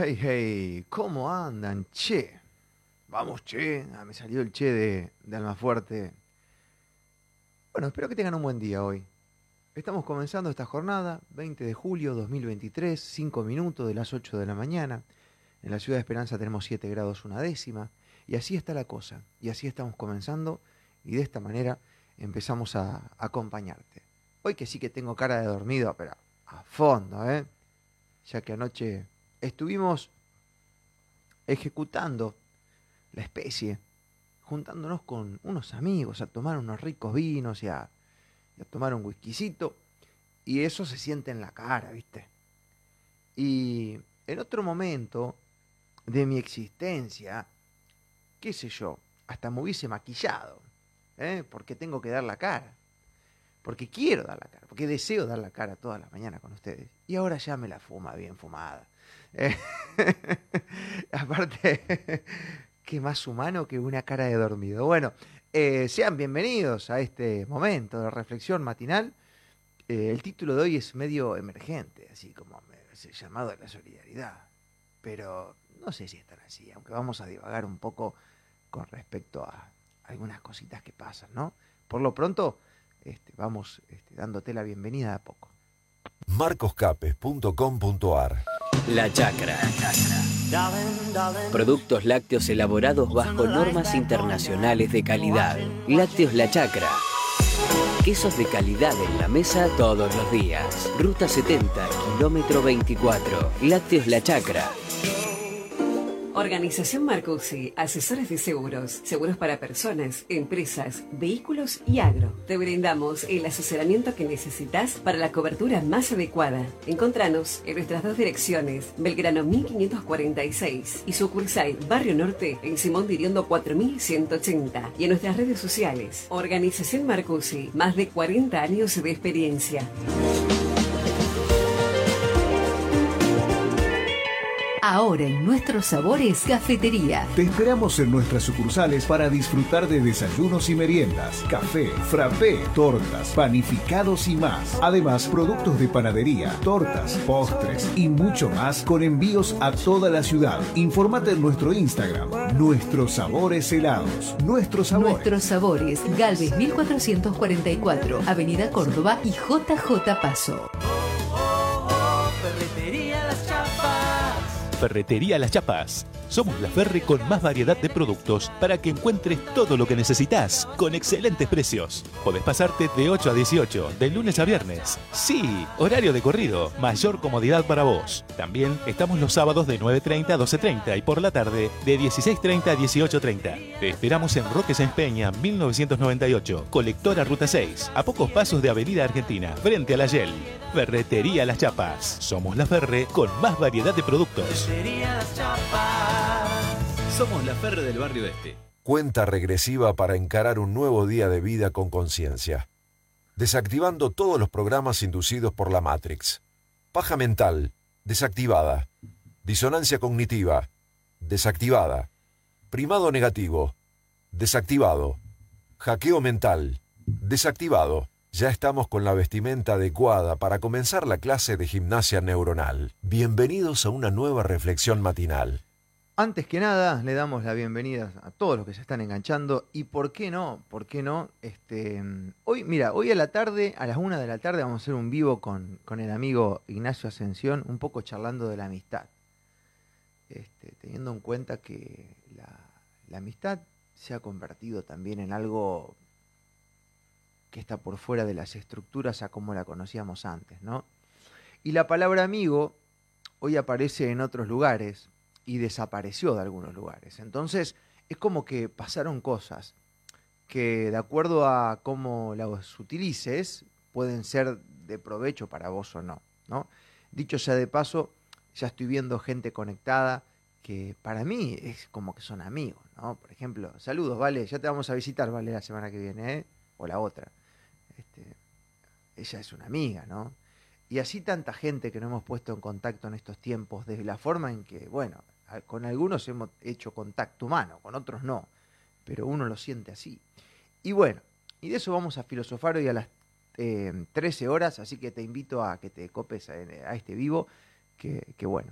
Hey, hey, ¿cómo andan? Che. Vamos, che. Ah, me salió el che de, de Almafuerte. Bueno, espero que tengan un buen día hoy. Estamos comenzando esta jornada, 20 de julio 2023, 5 minutos de las 8 de la mañana. En la ciudad de Esperanza tenemos 7 grados una décima. Y así está la cosa. Y así estamos comenzando. Y de esta manera empezamos a acompañarte. Hoy que sí que tengo cara de dormido, pero a fondo, ¿eh? Ya que anoche estuvimos ejecutando la especie, juntándonos con unos amigos a tomar unos ricos vinos y a, tomar un whiskycito. Y eso se siente en la cara, ¿viste? Y en otro momento de mi existencia, qué sé yo, hasta me hubiese maquillado, ¿eh? porque tengo que dar la cara, porque quiero dar la cara, porque deseo dar la cara toda la mañana con ustedes. Y ahora ya me la fuma bien fumada. Aparte, qué más humano que una cara de dormido. Bueno, eh, sean bienvenidos a este momento de reflexión matinal. Eh, el título de hoy es medio emergente, así como el llamado a la solidaridad. Pero no sé si es tan así, aunque vamos a divagar un poco con respecto a algunas cositas que pasan, ¿no? Por lo pronto, este, vamos este, dándote la bienvenida a poco. marcoscapes.com.ar La Chacra. Productos lácteos elaborados bajo normas internacionales de calidad. Lácteos La Chacra. Quesos de calidad en la mesa todos los días. Ruta 70, kilómetro 24. Lácteos La Chacra. Organización Marcusi, asesores de seguros, seguros para personas, empresas, vehículos y agro. Te brindamos el asesoramiento que necesitas para la cobertura más adecuada. Encontranos en nuestras dos direcciones, Belgrano 1546 y sucursal Barrio Norte en Simón Diriondo 4180 y en nuestras redes sociales. Organización Marcusi, más de 40 años de experiencia. Ahora en nuestros sabores, cafetería. Te esperamos en nuestras sucursales para disfrutar de desayunos y meriendas, café, frappé, tortas, panificados y más. Además, productos de panadería, tortas, postres y mucho más con envíos a toda la ciudad. Informate en nuestro Instagram, Nuestros Sabores Helados. Nuestros Sabores. Nuestros sabores, Galvez 1444, Avenida Córdoba y JJ Paso. Ferretería Las Chapas. Somos la Ferre con más variedad de productos para que encuentres todo lo que necesitas con excelentes precios. Podés pasarte de 8 a 18, de lunes a viernes. Sí, horario de corrido, mayor comodidad para vos. También estamos los sábados de 9.30 a 12.30 y por la tarde de 16.30 a 18.30. Te esperamos en Roque Sáenz Peña, 1998, colectora Ruta 6, a pocos pasos de Avenida Argentina, frente a la Yel. Ferretería Las Chapas. Somos la Ferre con más variedad de productos. Somos la Ferre del barrio este. Cuenta regresiva para encarar un nuevo día de vida con conciencia. Desactivando todos los programas inducidos por la Matrix. Paja mental, desactivada. Disonancia cognitiva, desactivada. Primado negativo, desactivado. Hackeo mental, desactivado. Ya estamos con la vestimenta adecuada para comenzar la clase de gimnasia neuronal. Bienvenidos a una nueva reflexión matinal. Antes que nada, le damos la bienvenida a todos los que se están enganchando. Y por qué no, por qué no, este, hoy, mira, hoy a la tarde, a las una de la tarde, vamos a hacer un vivo con, con el amigo Ignacio Ascensión, un poco charlando de la amistad. Este, teniendo en cuenta que la, la amistad se ha convertido también en algo que está por fuera de las estructuras a como la conocíamos antes, ¿no? Y la palabra amigo hoy aparece en otros lugares y desapareció de algunos lugares. Entonces, es como que pasaron cosas que de acuerdo a cómo las utilices pueden ser de provecho para vos o no, ¿no? Dicho sea de paso, ya estoy viendo gente conectada que para mí es como que son amigos, ¿no? Por ejemplo, saludos, Vale, ya te vamos a visitar, Vale, la semana que viene, ¿eh? O la otra. Este, ella es una amiga, ¿no? Y así tanta gente que no hemos puesto en contacto en estos tiempos, de la forma en que, bueno, con algunos hemos hecho contacto humano, con otros no, pero uno lo siente así. Y bueno, y de eso vamos a filosofar hoy a las eh, 13 horas, así que te invito a que te copes a, este vivo, que, bueno,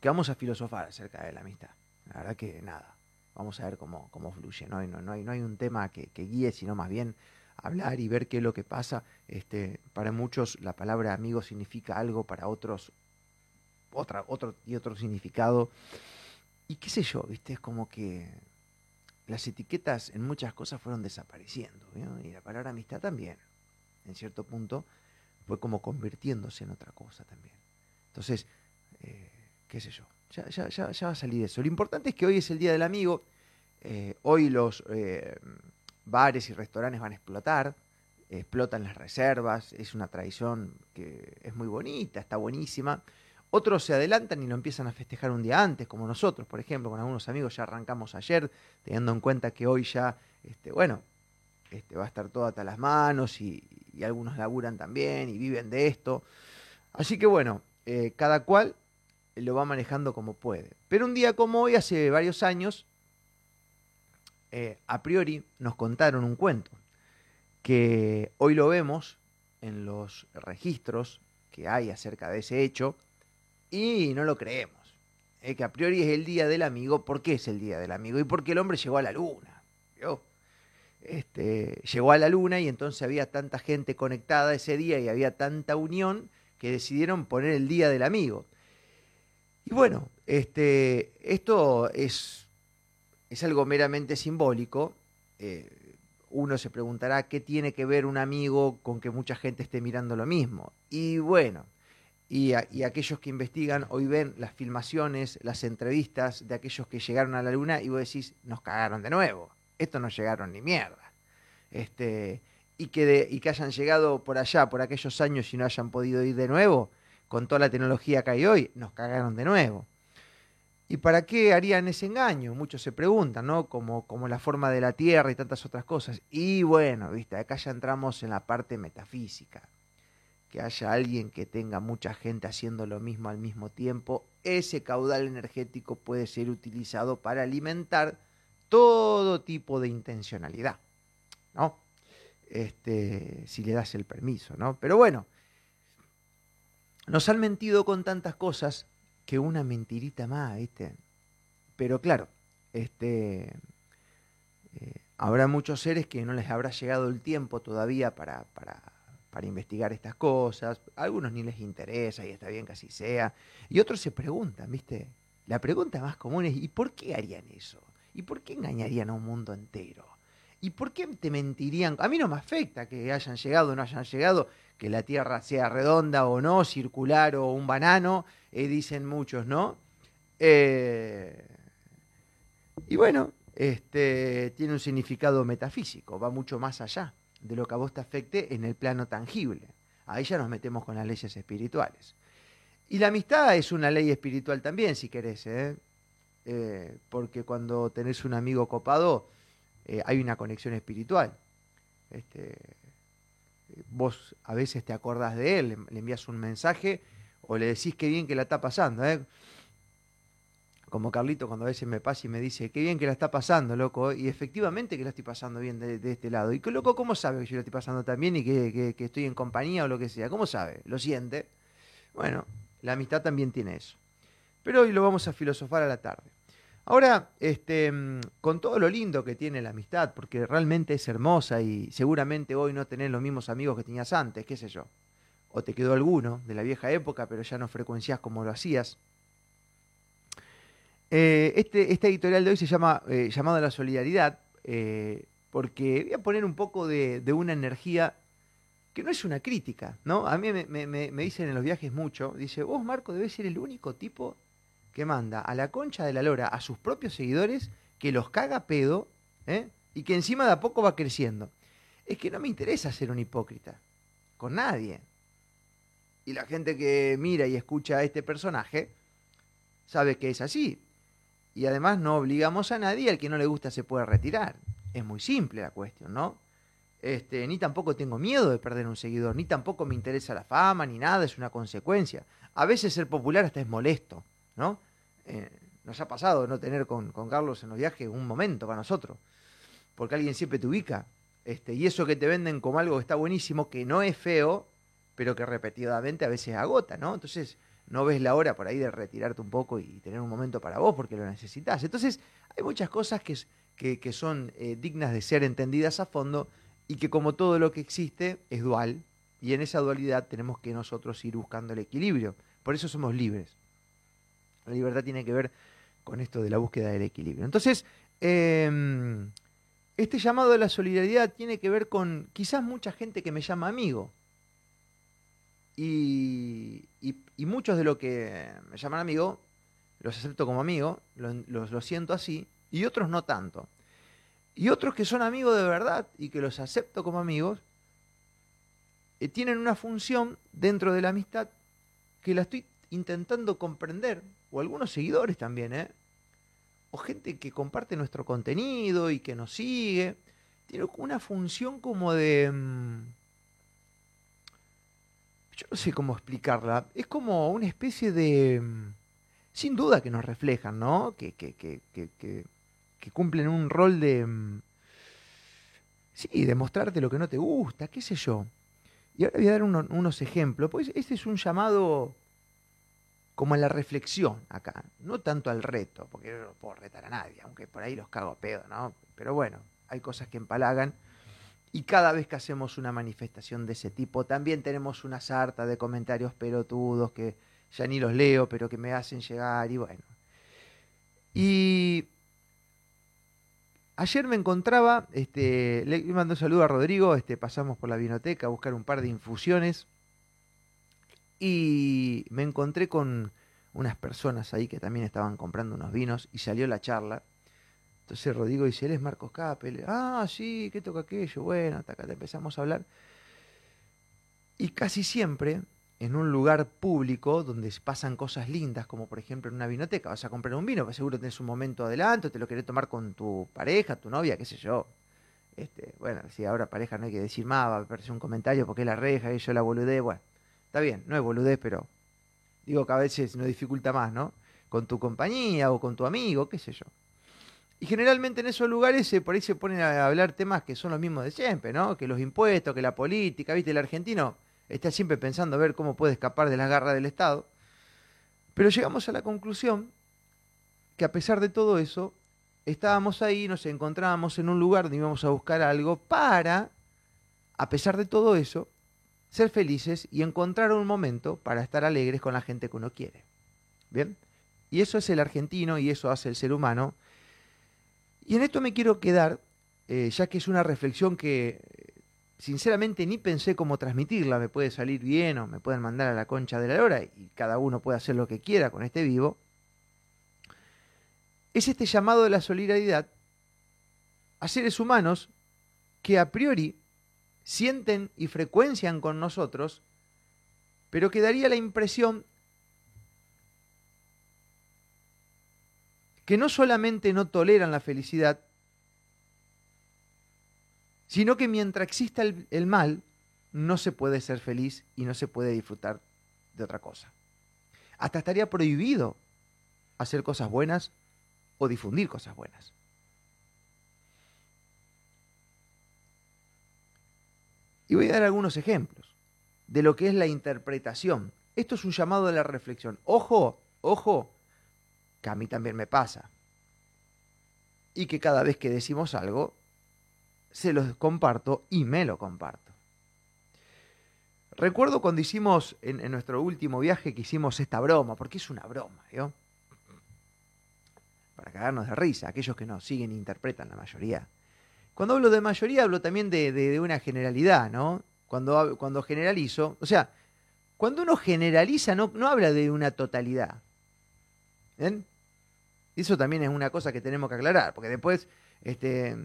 que vamos a filosofar acerca de la amistad. La verdad que nada, vamos a ver cómo, cómo fluye. ¿no? No, hay, no hay un tema que guíe, sino más bien hablar y ver qué es lo que pasa. Este, para muchos la palabra amigo significa algo, para otros otra, otro y otro significado. Y qué sé yo, viste, es como que las etiquetas en muchas cosas fueron desapareciendo. Y la palabra amistad también, en cierto punto, fue como convirtiéndose en otra cosa también. Entonces, eh, qué sé yo, ya, ya, va a salir eso. Lo importante es que hoy es el Día del Amigo. Eh, hoy los eh, bares y restaurantes van a explotar, explotan las reservas, es una tradición que es muy bonita, está buenísima. Otros se adelantan y lo empiezan a festejar un día antes, como nosotros, por ejemplo, con algunos amigos ya arrancamos ayer, teniendo en cuenta que hoy ya, este, bueno, este, va a estar todo hasta las manos y, algunos laburan también y viven de esto. Así que bueno, eh, cada cual lo va manejando como puede. Pero un día como hoy, hace varios años, eh, a priori nos contaron un cuento, que hoy lo vemos en los registros que hay acerca de ese hecho, y no lo creemos. Es que a priori es el día del amigo. ¿Por qué es el día del amigo? Y porque el hombre llegó a la luna. Este, llegó a la luna y entonces había tanta gente conectada ese día y había tanta unión que decidieron poner el día del amigo. Y bueno, este, esto es, es algo meramente simbólico. Eh, uno se preguntará qué tiene que ver un amigo con que mucha gente esté mirando lo mismo. Y bueno, y, aquellos que investigan hoy ven las filmaciones, las entrevistas de aquellos que llegaron a la luna y vos decís, nos cagaron de nuevo, estos no llegaron ni mierda. Este, y, que y que hayan llegado por allá, por aquellos años y no hayan podido ir de nuevo, con toda la tecnología que hay hoy, nos cagaron de nuevo. ¿Y para qué harían ese engaño? Muchos se preguntan, ¿no? Como, como la forma de la Tierra y tantas otras cosas. Y bueno, viste, acá ya entramos en la parte metafísica que haya alguien que tenga mucha gente haciendo lo mismo al mismo tiempo, ese caudal energético puede ser utilizado para alimentar todo tipo de intencionalidad, ¿no? Este, si le das el permiso, ¿no? Pero bueno, nos han mentido con tantas cosas que una mentirita más, ¿viste? Pero claro, este, eh, habrá muchos seres que no les habrá llegado el tiempo todavía para, para para investigar estas cosas. A algunos ni les interesa y está bien que así sea. Y otros se preguntan, ¿viste? La pregunta más común es, ¿y por qué harían eso? ¿Y por qué engañarían a un mundo entero? ¿Y por qué te mentirían? A mí no me afecta que hayan llegado o no hayan llegado, que la Tierra sea redonda o no, circular o un banano, eh, dicen muchos, ¿no? Eh, y bueno, este, tiene un significado metafísico, va mucho más allá de lo que a vos te afecte en el plano tangible. Ahí ya nos metemos con las leyes espirituales. Y la amistad es una ley espiritual también, si querés, ¿eh? Eh, porque cuando tenés un amigo copado, eh, hay una conexión espiritual. Este, vos a veces te acordás de él, le, envías un mensaje o le decís qué bien que la está pasando. ¿eh? como Carlito cuando a veces me pasa y me dice, qué bien que la está pasando, loco, y efectivamente que la estoy pasando bien de, este lado. Y que loco, ¿cómo sabe que yo la estoy pasando tan bien y que, estoy en compañía o lo que sea? ¿Cómo sabe? ¿Lo siente? Bueno, la amistad también tiene eso. Pero hoy lo vamos a filosofar a la tarde. Ahora, este, con todo lo lindo que tiene la amistad, porque realmente es hermosa y seguramente hoy no tenés los mismos amigos que tenías antes, qué sé yo. O te quedó alguno de la vieja época, pero ya no frecuencias como lo hacías eh, este, esta editorial de hoy se llama eh, Llamado a la Solidaridad, eh, porque voy a poner un poco de, una energía que no es una crítica, ¿no? A mí me, dicen en los viajes mucho, dice, vos Marco debes ser el único tipo que manda a la concha de la lora a sus propios seguidores, que los caga pedo, y que encima de a poco va creciendo. Es que no me interesa ser un hipócrita, con nadie. Y la gente que mira y escucha a este personaje sabe que es así. Y además no obligamos a nadie, al que no le gusta se puede retirar. Es muy simple la cuestión, ¿no? Este, ni tampoco tengo miedo de perder un seguidor, ni tampoco me interesa la fama, ni nada, es una consecuencia. A veces ser popular hasta es molesto, ¿no? Eh, nos ha pasado no tener con, Carlos en los viajes un momento para nosotros, porque alguien siempre te ubica, este, y eso que te venden como algo que está buenísimo, que no es feo, pero que repetidamente a veces agota, ¿no? Entonces, no ves la hora por ahí de retirarte un poco y tener un momento para vos porque lo necesitas. Entonces, hay muchas cosas que, que, son eh, dignas de ser entendidas a fondo y que como todo lo que existe es dual y en esa dualidad tenemos que nosotros ir buscando el equilibrio. Por eso somos libres. La libertad tiene que ver con esto de la búsqueda del equilibrio. Entonces, eh, este llamado de la solidaridad tiene que ver con quizás mucha gente que me llama amigo. Y, muchos de los que me llaman amigo, los acepto como amigo, los lo, lo siento así, y otros no tanto. Y otros que son amigos de verdad y que los acepto como amigos, eh, tienen una función dentro de la amistad que la estoy intentando comprender, o algunos seguidores también, ¿eh? o gente que comparte nuestro contenido y que nos sigue, tiene una función como de... mm, Yo no sé cómo explicarla, es como una especie de... mm, Sin duda que nos reflejan, ¿no? Que, que, que, que, cumplen un rol de... mm, Sí, de mostrarte lo que no te gusta, qué sé yo. Y ahora voy a dar uno- unos ejemplos, pues este es un llamado como a la reflexión acá, no tanto al reto, porque yo no puedo retar a nadie, aunque por ahí los cago a pedo, ¿no? Pero bueno, hay cosas que empalagan y cada vez que hacemos una manifestación de ese tipo, también tenemos una sarta de comentarios pelotudos que ya ni los leo, pero que me hacen llegar y bueno. Y ayer me encontraba, este, le mando un saludo a Rodrigo, este, pasamos por la vinoteca a buscar un par de infusiones y me encontré con unas personas ahí que también estaban comprando unos vinos y salió la charla. Entonces Rodrigo dice, él es Marcos Capel. Ah, sí, ¿qué toca aquello? Bueno, hasta acá te empezamos a hablar. Y casi siempre, en un lugar público donde pasan cosas lindas, como por ejemplo en una vinoteca, vas a comprar un vino, pues seguro tenés un momento adelante, o te lo querés tomar con tu pareja, tu novia, qué sé yo. Este, bueno, si ahora pareja no hay que decir más, va a aparecer un comentario porque es la reja y yo la boludez, bueno. Está bien, no es boludez, pero digo que a veces no dificulta más, ¿no? Con tu compañía o con tu amigo, qué sé yo. Y generalmente en esos lugares eh, por ahí se ponen a hablar temas que son los mismos de siempre, ¿no? Que los impuestos, que la política, ¿viste? El argentino está siempre pensando a ver cómo puede escapar de las garras del Estado. Pero llegamos a la conclusión que a pesar de todo eso, estábamos ahí, nos encontrábamos en un lugar donde íbamos a buscar algo para, a pesar de todo eso, ser felices y encontrar un momento para estar alegres con la gente que uno quiere. ¿Bien? Y eso es el argentino y eso hace el ser humano. Y en esto me quiero quedar, eh, ya que es una reflexión que eh, sinceramente ni pensé cómo transmitirla, me puede salir bien o me pueden mandar a la concha de la lora y cada uno puede hacer lo que quiera con este vivo. Es este llamado de la solidaridad a seres humanos que a priori sienten y frecuencian con nosotros, pero que daría la impresión que no solamente no toleran la felicidad, sino que mientras exista el, el, mal, no se puede ser feliz y no se puede disfrutar de otra cosa. Hasta estaría prohibido hacer cosas buenas o difundir cosas buenas. Y voy a dar algunos ejemplos de lo que es la interpretación. Esto es un llamado a la reflexión. Ojo, ojo, que a mí también me pasa. Y que cada vez que decimos algo, se los comparto y me lo comparto. Recuerdo cuando hicimos en, nuestro último viaje que hicimos esta broma, porque es una broma, ¿yo? Para cagarnos de risa, aquellos que nos siguen e interpretan la mayoría. Cuando hablo de mayoría, hablo también de, de, una generalidad, ¿no? Cuando, cuando generalizo, o sea, cuando uno generaliza, no, no habla de una totalidad. ¿Ven? Eso también es una cosa que tenemos que aclarar, porque después este,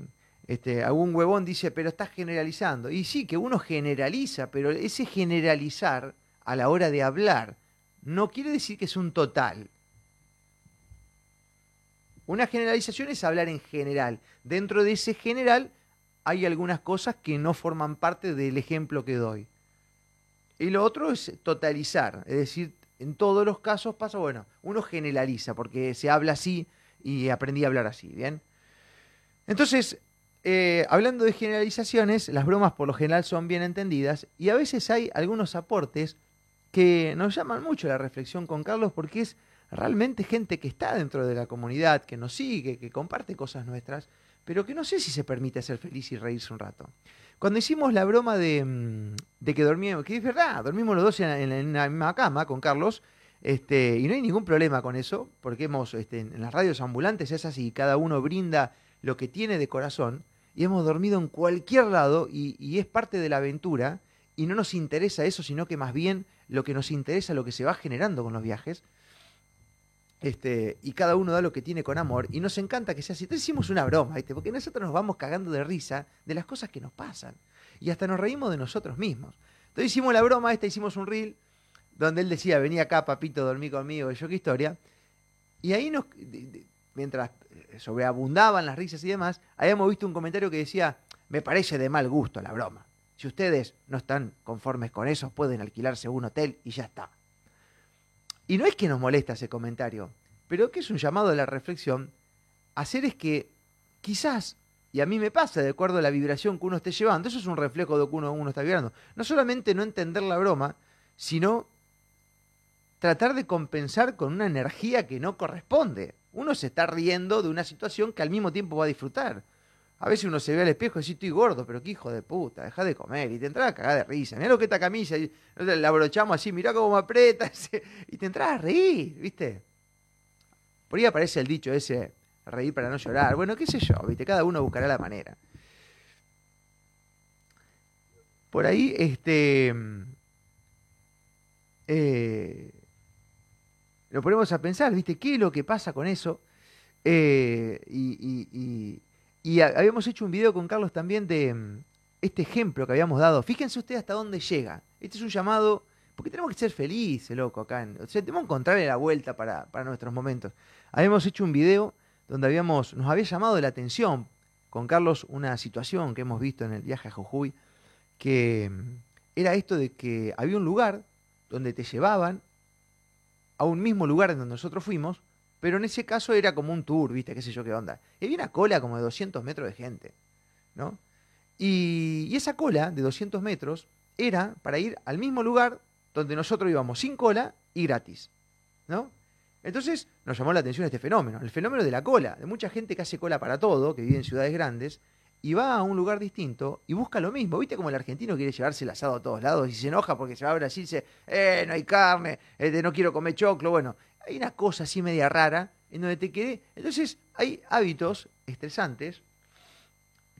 este, algún huevón dice, pero estás generalizando. Y sí, que uno generaliza, pero ese generalizar a la hora de hablar no quiere decir que es un total. Una generalización es hablar en general. Dentro de ese general hay algunas cosas que no forman parte del ejemplo que doy. Y lo otro es totalizar, es decir, en todos los casos pasa, bueno, uno generaliza porque se habla así y aprendí a hablar así, ¿bien? Entonces, eh, hablando de generalizaciones, las bromas por lo general son bien entendidas y a veces hay algunos aportes que nos llaman mucho la reflexión con Carlos porque es realmente gente que está dentro de la comunidad, que nos sigue, que comparte cosas nuestras, pero que no sé si se permite ser feliz y reírse un rato. Cuando hicimos la broma de, mm, que dormíamos, que es verdad, dormimos los dos en, la misma cama con Carlos, este, y no hay ningún problema con eso, porque hemos, este, en las radios ambulantes es así, cada uno brinda lo que tiene de corazón, y hemos dormido en cualquier lado, y es parte de la aventura, y no nos interesa eso, sino que más bien lo que nos interesa, lo que se va generando con los viajes, este, y cada uno da lo que tiene con amor, y nos encanta que sea así. Entonces hicimos una broma, ¿viste? porque nosotros nos vamos cagando de risa de las cosas que nos pasan, y hasta nos reímos de nosotros mismos. Entonces hicimos la broma esta, hicimos un reel, donde él decía, venía acá, papito, dormí conmigo, y yo qué historia. Y ahí nos, mientras sobreabundaban las risas y demás, habíamos visto un comentario que decía, me parece de mal gusto la broma. Si ustedes no están conformes con eso, pueden alquilarse un hotel y ya está. Y no es que nos molesta ese comentario, pero que es un llamado a la reflexión, hacer es que quizás, y a mí me pasa de acuerdo a la vibración que uno esté llevando, eso es un reflejo de lo que uno, uno está vibrando, no solamente no entender la broma, sino tratar de compensar con una energía que no corresponde. Uno se está riendo de una situación que al mismo tiempo va a disfrutar. A veces uno se ve al espejo y dice, estoy gordo, pero qué hijo de puta, deja de comer. Y te entras a cagar de risa. Mirá lo que esta camisa, y la abrochamos así, mirá cómo me aprieta. Y te entras a reír, ¿viste? Por ahí aparece el dicho ese, reír para no llorar. Bueno, qué sé yo, ¿viste? Cada uno buscará la manera. Por ahí, este... Eh, lo ponemos a pensar, ¿viste? ¿Qué es lo que pasa con eso? Eh, y, habíamos hecho un video con Carlos también de mm, este ejemplo que habíamos dado. Fíjense ustedes hasta dónde llega. Este es un llamado, porque tenemos que ser felices, loco, acá. o sea, tenemos que encontrarle la vuelta para, para nuestros momentos. Habíamos hecho un video donde habíamos, nos había llamado la atención con Carlos una situación que hemos visto en el viaje a Jujuy, que mm, era esto de que había un lugar donde te llevaban a un mismo lugar en donde nosotros fuimos, pero en ese caso era como un tour, ¿viste? ¿Qué sé yo qué onda? Y había una cola como de 200 metros de gente, ¿no? Y, esa cola de 200 metros era para ir al mismo lugar donde nosotros íbamos sin cola y gratis, ¿no? Entonces nos llamó la atención este fenómeno, el fenómeno de la cola, de mucha gente que hace cola para todo, que vive en ciudades grandes, y va a un lugar distinto y busca lo mismo. ¿Viste como el argentino quiere llevarse el asado a todos lados y se enoja porque se va a Brasil y dice, eh, no hay carne, este, no quiero comer choclo? Bueno, hay una cosa así media rara en donde te quedé. Entonces hay hábitos estresantes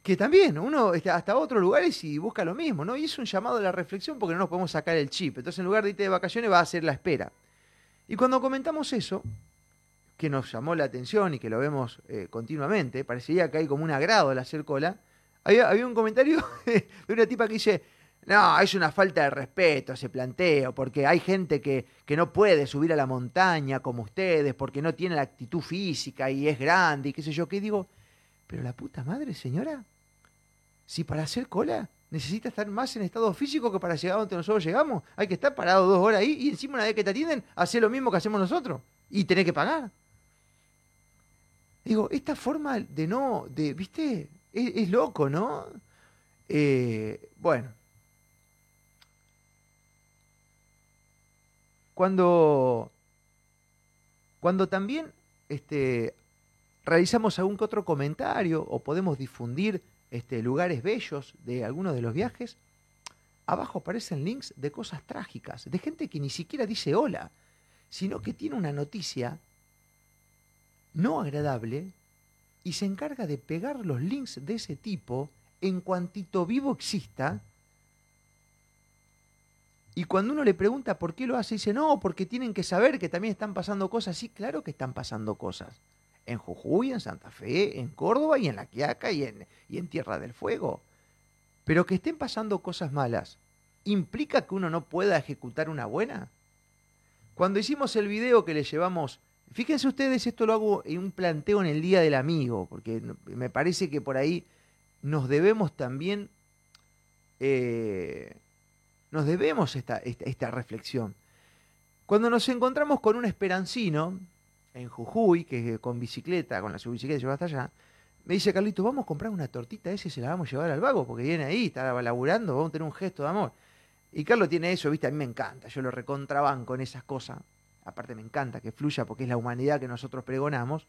que también uno hasta otros lugares y busca lo mismo, ¿no? Y es un llamado a la reflexión porque no nos podemos sacar el chip. Entonces en lugar de irte de vacaciones va a ser la espera. Y cuando comentamos eso, que nos llamó la atención y que lo vemos eh, continuamente, parecería que hay como un agrado al hacer cola, había, había un comentario de una tipa que dice, no, es una falta de respeto ese planteo, porque hay gente que, que no puede subir a la montaña como ustedes, porque no tiene la actitud física y es grande y qué sé yo, qué digo, pero la puta madre, señora, si para hacer cola necesita estar más en estado físico que para llegar donde nosotros llegamos, hay que estar parado dos horas ahí y encima una vez que te atienden, hacer lo mismo que hacemos nosotros y tener que pagar. Digo, esta forma de no, de, viste, es, loco, ¿no? Eh, bueno. Cuando, cuando también este, realizamos algún que otro comentario o podemos difundir este, lugares bellos de algunos de los viajes, abajo aparecen links de cosas trágicas, de gente que ni siquiera dice hola, sino que tiene una noticia no agradable y se encarga de pegar los links de ese tipo en cuantito vivo exista. Y cuando uno le pregunta por qué lo hace, dice, no, porque tienen que saber que también están pasando cosas. Sí, claro que están pasando cosas. En Jujuy, en Santa Fe, en Córdoba y en La Quiaca y en, y en Tierra del Fuego. Pero que estén pasando cosas malas, ¿implica que uno no pueda ejecutar una buena? Cuando hicimos el video que le llevamos Fíjense ustedes, esto lo hago en un planteo en el Día del Amigo, porque me parece que por ahí nos debemos también, eh, nos debemos esta, esta, reflexión. Cuando nos encontramos con un esperancino en Jujuy, que con bicicleta, con la bicicleta lleva hasta allá, me dice Carlito, vamos a comprar una tortita esa y se la vamos a llevar al vago, porque viene ahí, está laburando, vamos a tener un gesto de amor. Y Carlos tiene eso, viste, a mí me encanta, yo lo recontrabanco en esas cosas. Aparte me encanta que fluya porque es la humanidad que nosotros pregonamos.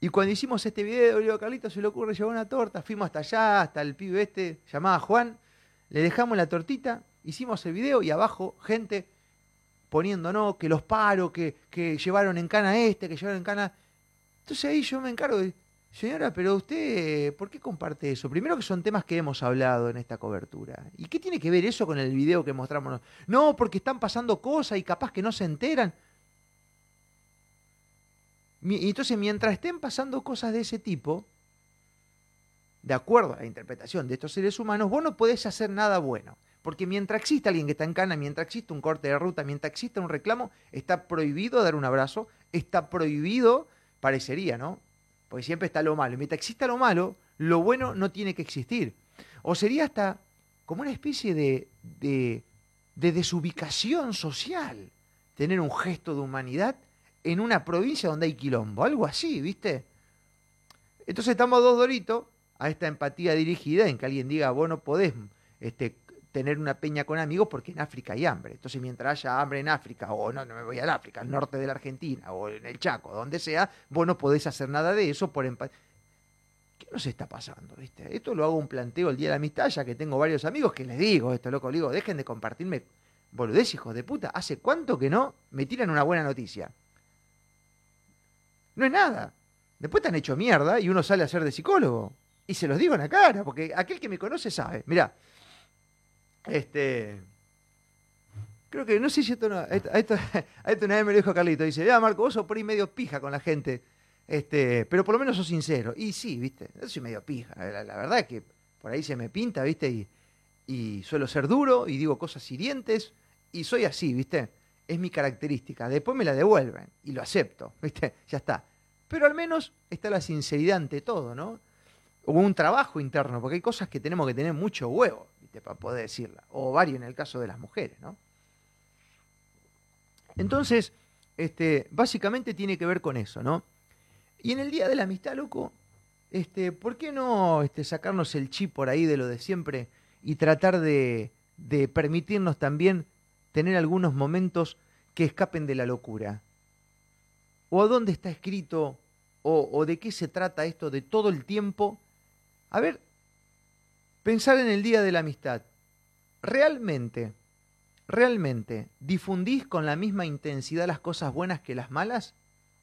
Y cuando hicimos este video, le digo, Carlito se le ocurre llevar una torta, fuimos hasta allá, hasta el pibe este, llamaba Juan, le dejamos la tortita, hicimos el video y abajo gente poniendo, no, que los paro, que, que llevaron en cana este, que llevaron en cana... Entonces ahí yo me encargo de, señora, pero usted, ¿por qué comparte eso? Primero que son temas que hemos hablado en esta cobertura. ¿Y qué tiene que ver eso con el video que mostramos? No, porque están pasando cosas y capaz que no se enteran. Y entonces, mientras estén pasando cosas de ese tipo, de acuerdo a la interpretación de estos seres humanos, vos no podés hacer nada bueno. Porque mientras exista alguien que está en cana, mientras exista un corte de ruta, mientras exista un reclamo, está prohibido dar un abrazo, está prohibido, parecería, ¿no? Porque siempre está lo malo. Mientras exista lo malo, lo bueno no tiene que existir. O sería hasta como una especie de desubicación social tener un gesto de humanidad en una provincia donde hay quilombo, algo así, ¿viste? Entonces estamos dos doritos a esta empatía dirigida en que alguien diga, vos no podés este, tener una peña con amigos porque en África hay hambre. Entonces mientras haya hambre en África, o no, no me voy al África, al norte de la Argentina, o en el Chaco, donde sea, vos no podés hacer nada de eso por empatía. ¿Qué nos está pasando? ¿viste? Esto lo hago un planteo el día de la amistad, ya que tengo varios amigos que les digo esto, loco, digo, dejen de compartirme boludez, hijos de puta. ¿Hace cuánto que no me tiran una buena noticia? No es nada. Después te han hecho mierda y uno sale a ser de psicólogo. Y se los digo en la cara, porque aquel que me conoce sabe. Mirá, este. Creo que, no sé si esto no. Esto, esto, una vez me lo dijo Carlito. Dice, ya Marco, vos sos por ahí medio pija con la gente. Este, pero por lo menos sos sincero. Y sí, viste, yo soy medio pija. La, verdad es que por ahí se me pinta, viste, y, y suelo ser duro y digo cosas hirientes. Y soy así, viste es mi característica. Después me la devuelven y lo acepto, ¿viste? Ya está. Pero al menos está la sinceridad ante todo, ¿no? O un trabajo interno, porque hay cosas que tenemos que tener mucho huevo, Para poder decirla. O varios en el caso de las mujeres, ¿no? Entonces, este, básicamente tiene que ver con eso, ¿no? Y en el Día de la Amistad, loco, este, ¿por qué no este, sacarnos el chip por ahí de lo de siempre y tratar de, de permitirnos también tener algunos momentos que escapen de la locura. ¿O a dónde está escrito? O, o, de qué se trata esto de todo el tiempo? A ver, pensar en el Día de la Amistad. ¿Realmente, realmente difundís con la misma intensidad las cosas buenas que las malas?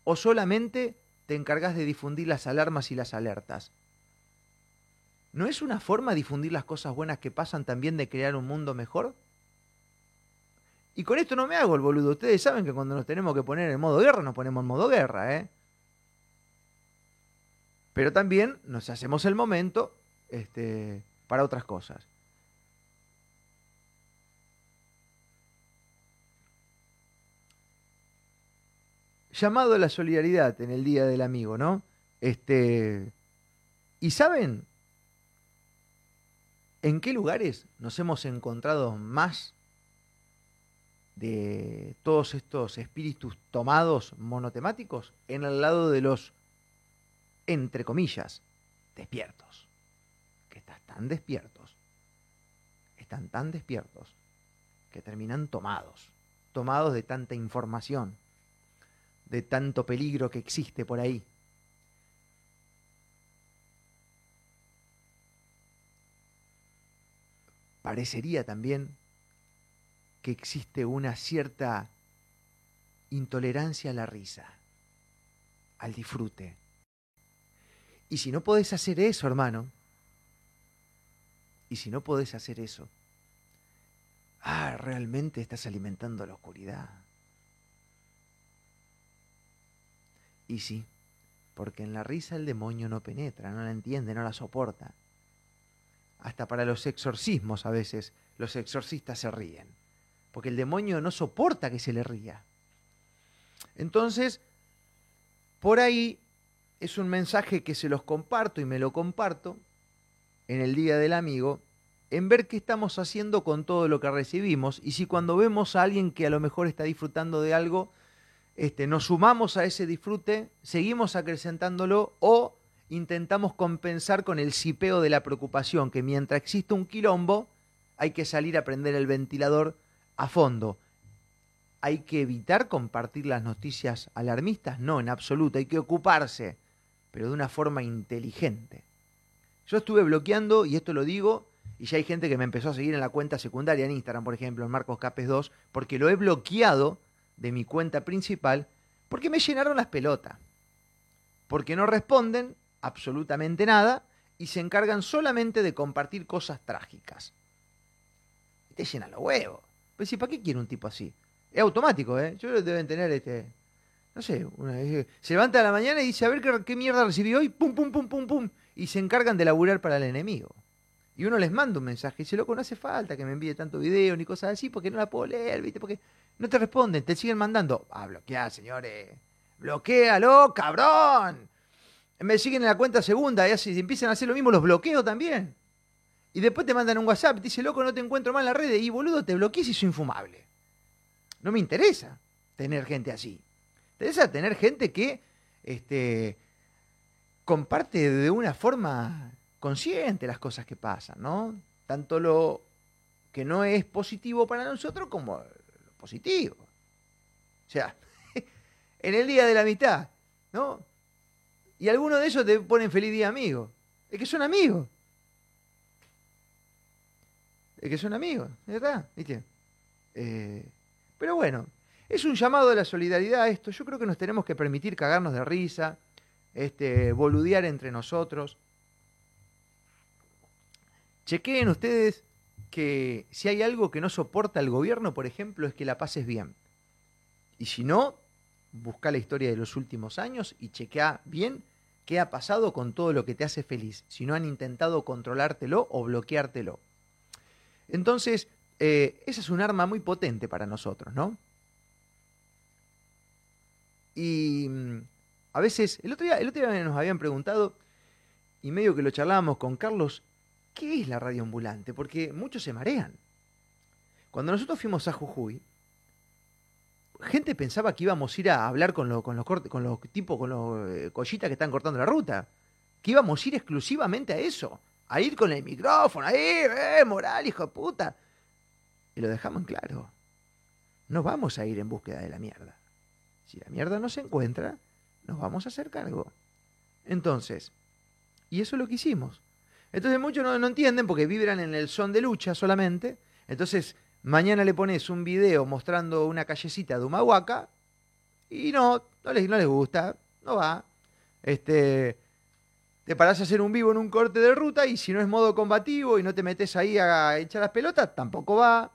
¿O solamente te encargas de difundir las alarmas y las alertas? ¿No es una forma de difundir las cosas buenas que pasan también de crear un mundo mejor? Y con esto no me hago el boludo. Ustedes saben que cuando nos tenemos que poner en modo guerra, nos ponemos en modo guerra, ¿eh? Pero también nos hacemos el momento este, para otras cosas. Llamado a la solidaridad en el Día del Amigo, ¿no? Este, ¿Y saben en qué lugares nos hemos encontrado más de todos estos espíritus tomados monotemáticos en el lado de los, entre comillas, despiertos. Están despiertos, están tan despiertos, que terminan tomados, tomados de tanta información, de tanto peligro que existe por ahí. Parecería también que existe una cierta intolerancia a la risa, al disfrute. Y si no podés hacer eso, hermano, y si no podés hacer eso, ah, realmente estás alimentando la oscuridad. Y sí, porque en la risa el demonio no penetra, no la entiende, no la soporta. Hasta para los exorcismos a veces los exorcistas se ríen porque el demonio no soporta que se le ría. Entonces, por ahí es un mensaje que se los comparto y me lo comparto en el Día del Amigo, en ver qué estamos haciendo con todo lo que recibimos y si cuando vemos a alguien que a lo mejor está disfrutando de algo, este, nos sumamos a ese disfrute, seguimos acrecentándolo o intentamos compensar con el sipeo de la preocupación, que mientras existe un quilombo, hay que salir a prender el ventilador a fondo. ¿Hay que evitar compartir las noticias alarmistas? No, en absoluto, hay que ocuparse, pero de una forma inteligente. Yo estuve bloqueando, y esto lo digo, y ya hay gente que me empezó a seguir en la cuenta secundaria en Instagram, por ejemplo, en Marcos Capes 2, porque lo he bloqueado de mi cuenta principal, porque me llenaron las pelotas. Porque no responden absolutamente nada y se encargan solamente de compartir cosas trágicas. Y te llenan los huevos. Pues sí, ¿para qué quiere un tipo así? Es automático, ¿eh? Yo deben tener este. No sé, se levanta a la mañana y dice, a ver qué, qué mierda recibí hoy, pum, pum, pum, pum, pum. Y se encargan de laburar para el enemigo. Y uno les manda un mensaje dice, loco, no hace falta que me envíe tanto video ni cosas así porque no la puedo leer, ¿viste? Porque no te responden, te siguen mandando. Ah, bloquea, señores. Bloquealo, cabrón. Me siguen en la cuenta segunda y así empiezan a hacer lo mismo, los bloqueo también. Y después te mandan un WhatsApp, te dice, loco, no te encuentro más en la red. Y boludo, te bloqueé si soy infumable. No me interesa tener gente así. Me interesa tener gente que este, comparte de una forma consciente las cosas que pasan, ¿no? Tanto lo que no es positivo para nosotros como lo positivo. O sea, en el día de la mitad, ¿no? Y algunos de ellos te ponen feliz día amigo. Es que son amigos. Es que son amigos, ¿verdad? ¿Viste? Eh, pero bueno, es un llamado a la solidaridad esto. Yo creo que nos tenemos que permitir cagarnos de risa, este, boludear entre nosotros. Chequeen ustedes que si hay algo que no soporta el gobierno, por ejemplo, es que la pases bien. Y si no, busca la historia de los últimos años y chequea bien qué ha pasado con todo lo que te hace feliz, si no han intentado controlártelo o bloqueártelo. Entonces, eh, esa es un arma muy potente para nosotros, ¿no? Y mm, a veces, el otro, día, el otro día nos habían preguntado, y medio que lo charlábamos con Carlos, ¿qué es la radio ambulante? Porque muchos se marean. Cuando nosotros fuimos a Jujuy, gente pensaba que íbamos a ir a hablar con, con los con los tipos, con los eh, collitas que están cortando la ruta. Que íbamos a ir exclusivamente a eso. A ir con el micrófono, ahí, eh, moral, hijo de puta. Y lo dejamos en claro. No vamos a ir en búsqueda de la mierda. Si la mierda no se encuentra, nos vamos a hacer cargo. Entonces, y eso es lo que hicimos. Entonces muchos no, entienden porque vibran en el son de lucha solamente. Entonces Mañana le pones un video mostrando una callecita de Humahuaca y no, no les, no les gusta, no va. Este, te parás a hacer un vivo en un corte de ruta y si no es modo combativo y no te metes ahí a echar las pelotas, tampoco va.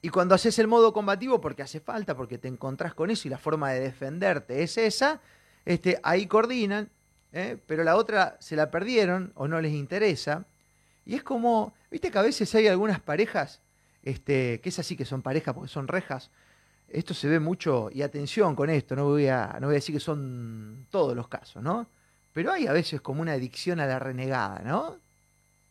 Y cuando haces el modo combativo, porque hace falta, porque te encontrás con eso y la forma de defenderte es esa, este, ahí coordinan, ¿eh? pero la otra se la perdieron o no les interesa. Y es como, viste que a veces hay algunas parejas este, que es así que son parejas porque son rejas. Esto se ve mucho, y atención con esto, no voy a, no voy a decir que son todos los casos, ¿no? Pero hay a veces como una adicción a la renegada, ¿no?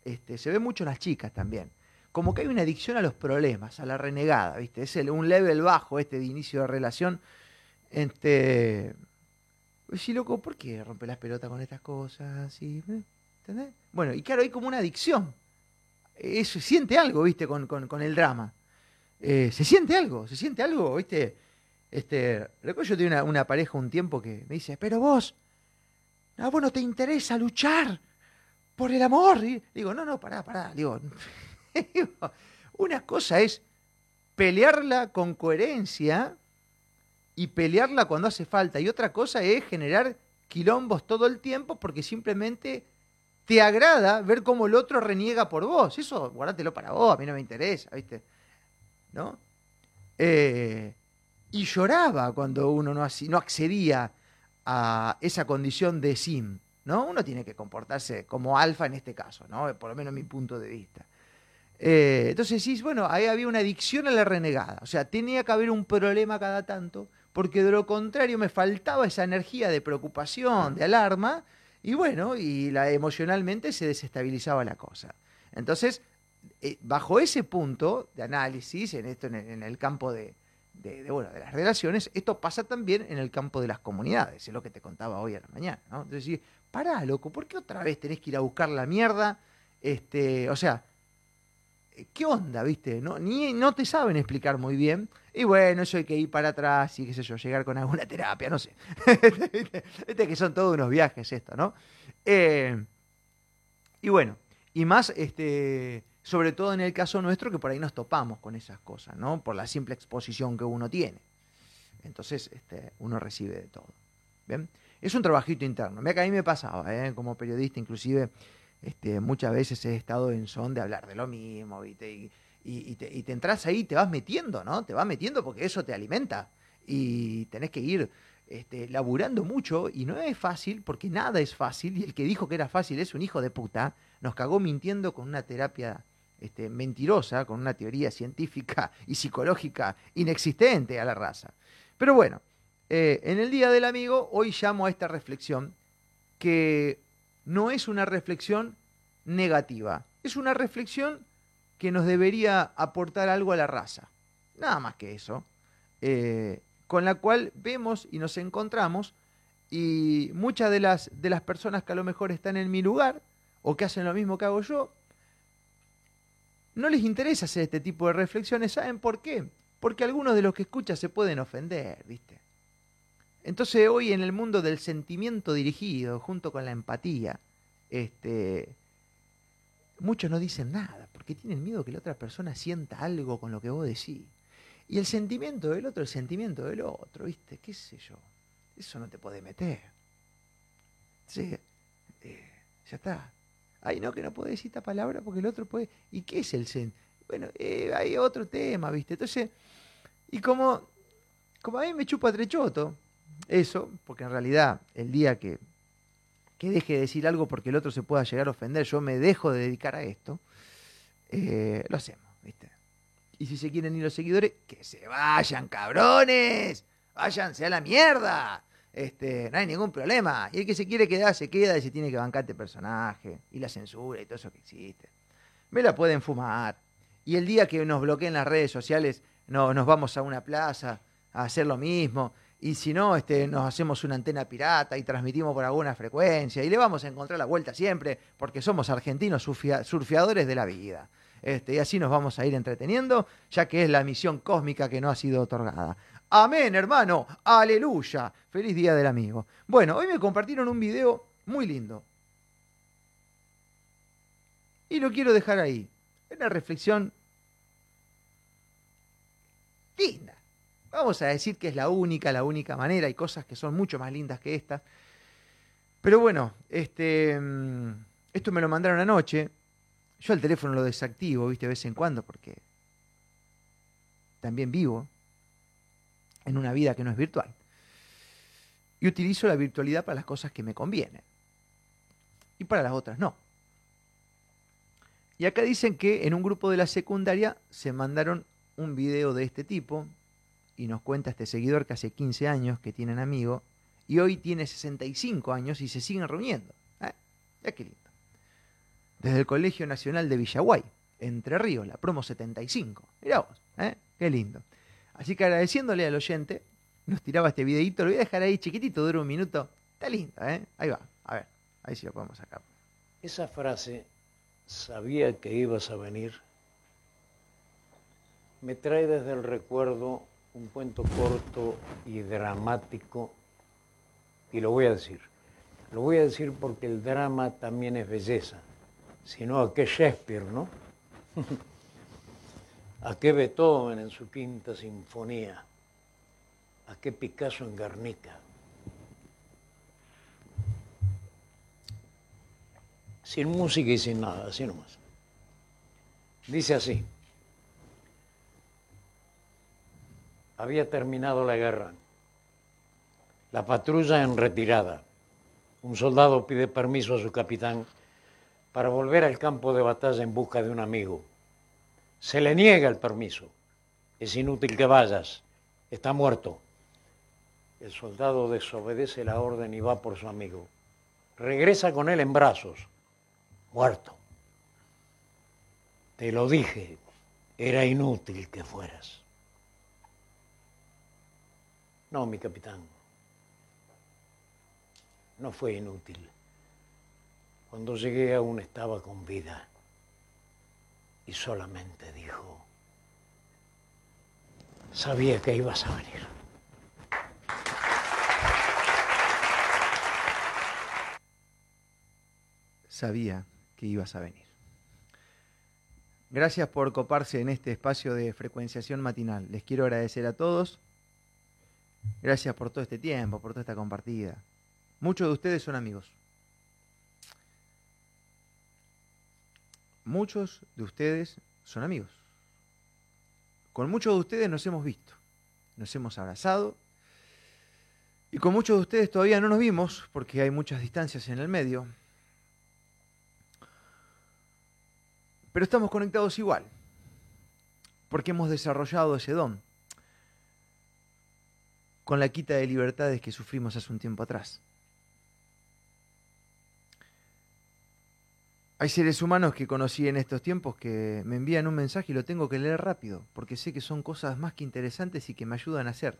Este, se ve mucho en las chicas también. Como que hay una adicción a los problemas, a la renegada, ¿viste? Es el, un level bajo este de inicio de relación. Este. Sí, loco, ¿por qué rompe las pelotas con estas cosas? ¿Entendés? Bueno, y claro, hay como una adicción se siente algo, ¿viste? Con, el drama. Eh, se siente algo, se siente algo, ¿viste? Este, recuerdo yo tenía una, pareja un tiempo que me dice, pero vos, no, vos no te interesa luchar por el amor. Y digo, no, no, pará, pará. Digo, una cosa es pelearla con coherencia y pelearla cuando hace falta. Y otra cosa es generar quilombos todo el tiempo porque simplemente te agrada ver cómo el otro reniega por vos. Eso, guárdatelo para vos, a mí no me interesa, ¿viste? ¿No? Eh, y lloraba cuando uno no, no accedía a esa condición de sim, ¿no? Uno tiene que comportarse como alfa en este caso, ¿no? Por lo menos mi punto de vista. Eh, entonces sí, bueno, ahí había una adicción a la renegada, o sea, tenía que haber un problema cada tanto, porque de lo contrario me faltaba esa energía de preocupación, de alarma, y bueno, y la, emocionalmente se desestabilizaba la cosa. Entonces, eh, bajo ese punto de análisis, en esto, en, el campo de, bueno, de las relaciones, esto pasa también en el campo de las comunidades, es lo que te contaba hoy a la mañana, ¿no? Entonces, pará, loco, ¿por qué otra vez tenés que ir a buscar la mierda? Este, o sea, ¿qué onda, viste? No, ni, no te saben explicar muy bien. Y bueno, eso hay que ir para atrás y qué sé yo, llegar con alguna terapia, no sé. Viste que son todos unos viajes esto, ¿no? Eh, y bueno, y más, este, sobre todo en el caso nuestro, que por ahí nos topamos con esas cosas, ¿no? Por la simple exposición que uno tiene. Entonces, este, uno recibe de todo. ¿Bien? Es un trabajito interno. Mira que a mí me pasaba, ¿eh? como periodista, inclusive, este, muchas veces he estado en son de hablar de lo mismo, ¿viste? Y, te, y te entras ahí, te vas metiendo, ¿no? Te vas metiendo porque eso te alimenta. Y tenés que ir este, laburando mucho y no es fácil, porque nada es fácil, y el que dijo que era fácil es un hijo de puta, nos cagó mintiendo con una terapia este, mentirosa, con una teoría científica y psicológica inexistente a la raza. Pero bueno, eh, en el Día del Amigo, hoy llamo a esta reflexión que no es una reflexión negativa, es una reflexión que nos debería aportar algo a la raza. Nada más que eso. Eh, con la cual vemos y nos encontramos y muchas de las, de las personas que a lo mejor están en mi lugar o que hacen lo mismo que hago yo, no les interesa hacer este tipo de reflexiones. ¿Saben por qué? Porque algunos de los que escuchan se pueden ofender, ¿viste? Entonces hoy en el mundo del sentimiento dirigido, junto con la empatía, este, muchos no dicen nada, porque tienen miedo que la otra persona sienta algo con lo que vos decís. Y el sentimiento del otro, el sentimiento del otro, ¿viste? ¿Qué sé yo? Eso no te puede meter. Sí, eh, ya está. Ay, no, que no puede decir esta palabra porque el otro puede. ¿Y qué es el sen? Bueno, eh, hay otro tema, ¿viste? Entonces, y como, como a mí me chupa trechoto, eso, porque en realidad el día que, que deje de decir algo porque el otro se pueda llegar a ofender, yo me dejo de dedicar a esto, eh, lo hacemos, ¿viste? Y si se quieren ir los seguidores, que se vayan, cabrones, váyanse a la mierda. Este, no hay ningún problema. Y el que se quiere quedar, se queda y se tiene que bancar este personaje. Y la censura y todo eso que existe. Me la pueden fumar. Y el día que nos bloqueen las redes sociales, no, nos vamos a una plaza a hacer lo mismo y si no, este, nos hacemos una antena pirata y transmitimos por alguna frecuencia y le vamos a encontrar la vuelta siempre porque somos argentinos surfeadores de la vida. Este, y así nos vamos a ir entreteniendo, ya que es la misión cósmica que no ha sido otorgada. Amén, hermano, aleluya. Feliz día del amigo. Bueno, hoy me compartieron un video muy lindo. Y lo quiero dejar ahí. Una reflexión linda. Vamos a decir que es la única, la única manera. Hay cosas que son mucho más lindas que esta. Pero bueno, este, mm, esto me lo mandaron anoche. Yo el teléfono lo desactivo, viste, de vez en cuando, porque también vivo en una vida que no es virtual. Y utilizo la virtualidad para las cosas que me convienen. Y para las otras no. Y acá dicen que en un grupo de la secundaria se mandaron un video de este tipo, y nos cuenta este seguidor que hace 15 años que tienen amigo y hoy tiene 65 años y se siguen reuniendo. ¿Eh? Ya qué lindo. Desde el Colegio Nacional de Villaguay, Entre Ríos, la promo 75. Mirá vos, ¿eh? qué lindo. Así que agradeciéndole al oyente, nos tiraba este videito, lo voy a dejar ahí chiquitito, dura un minuto. Está lindo, ¿eh? Ahí va, a ver, ahí sí lo podemos sacar. Esa frase, sabía que ibas a venir, me trae desde el recuerdo un cuento corto y dramático, y lo voy a decir. Lo voy a decir porque el drama también es belleza, sino a qué Shakespeare, ¿no? a qué Beethoven en su quinta sinfonía, a qué Picasso en Guernica. Sin música y sin nada, así nomás. Dice así. Había terminado la guerra. La patrulla en retirada. Un soldado pide permiso a su capitán para volver al campo de batalla en busca de un amigo. Se le niega el permiso. Es inútil que vayas. Está muerto. El soldado desobedece la orden y va por su amigo. Regresa con él en brazos. Muerto. Te lo dije. Era inútil que fueras. No, mi capitán. No fue inútil. Cuando llegué aún estaba con vida. y solamente dijo, sabía que ibas a venir. Sabía que ibas a venir. Gracias por coparse en este espacio de frecuenciación matinal. Les quiero agradecer a todos. Gracias por todo este tiempo, por toda esta compartida. Muchos de ustedes son amigos. Muchos de ustedes son amigos. Con muchos de ustedes nos hemos visto, nos hemos abrazado. Y con muchos de ustedes todavía no nos vimos porque hay muchas distancias en el medio. Pero estamos conectados igual, porque hemos desarrollado ese don con la quita de libertades que sufrimos hace un tiempo atrás. Hay seres humanos que conocí en estos tiempos que me envían un mensaje y lo tengo que leer rápido, porque sé que son cosas más que interesantes y que me ayudan a hacer.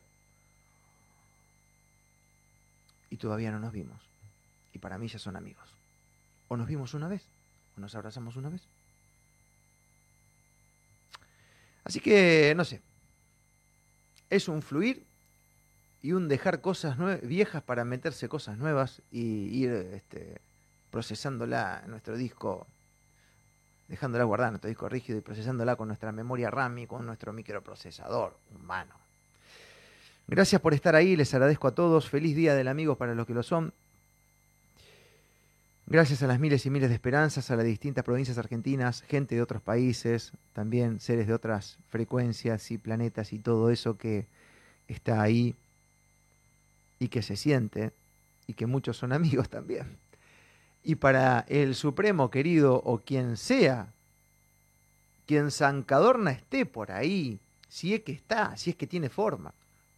Y todavía no nos vimos. Y para mí ya son amigos. O nos vimos una vez, o nos abrazamos una vez. Así que, no sé, es un fluir y un dejar cosas viejas para meterse cosas nuevas y ir este, procesándola en nuestro disco, dejándola guardada en nuestro disco rígido y procesándola con nuestra memoria RAM y con nuestro microprocesador humano. Gracias por estar ahí, les agradezco a todos. Feliz día del amigo para los que lo son. Gracias a las miles y miles de esperanzas, a las distintas provincias argentinas, gente de otros países, también seres de otras frecuencias y planetas y todo eso que está ahí y que se siente y que muchos son amigos también. Y para el Supremo querido o quien sea, quien Zancadorna esté por ahí, si es que está, si es que tiene forma,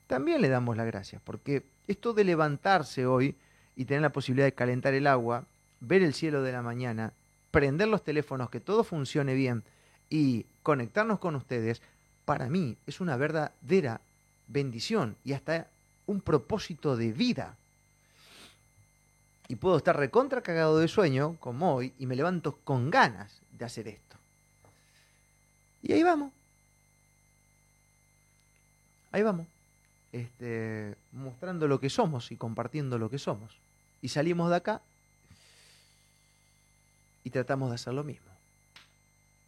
también le damos las gracias, porque esto de levantarse hoy y tener la posibilidad de calentar el agua, ver el cielo de la mañana, prender los teléfonos, que todo funcione bien y conectarnos con ustedes, para mí es una verdadera bendición y hasta un propósito de vida. Y puedo estar recontra cagado de sueño, como hoy, y me levanto con ganas de hacer esto. Y ahí vamos. Ahí vamos. Este, mostrando lo que somos y compartiendo lo que somos. Y salimos de acá y tratamos de hacer lo mismo.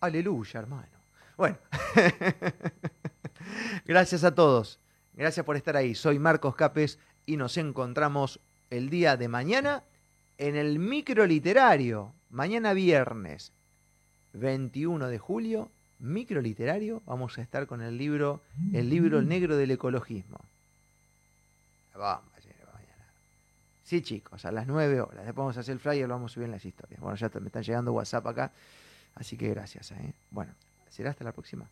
Aleluya, hermano. Bueno, gracias a todos. Gracias por estar ahí. Soy Marcos Capes y nos encontramos el día de mañana en el micro literario. Mañana viernes 21 de julio, micro literario. Vamos a estar con el libro El libro negro del ecologismo. Vamos. Sí, chicos, a las 9 horas. Después vamos a hacer el flyer, lo vamos a subir en las historias. Bueno, ya me están llegando WhatsApp acá, así que gracias. ¿eh? Bueno, será hasta la próxima.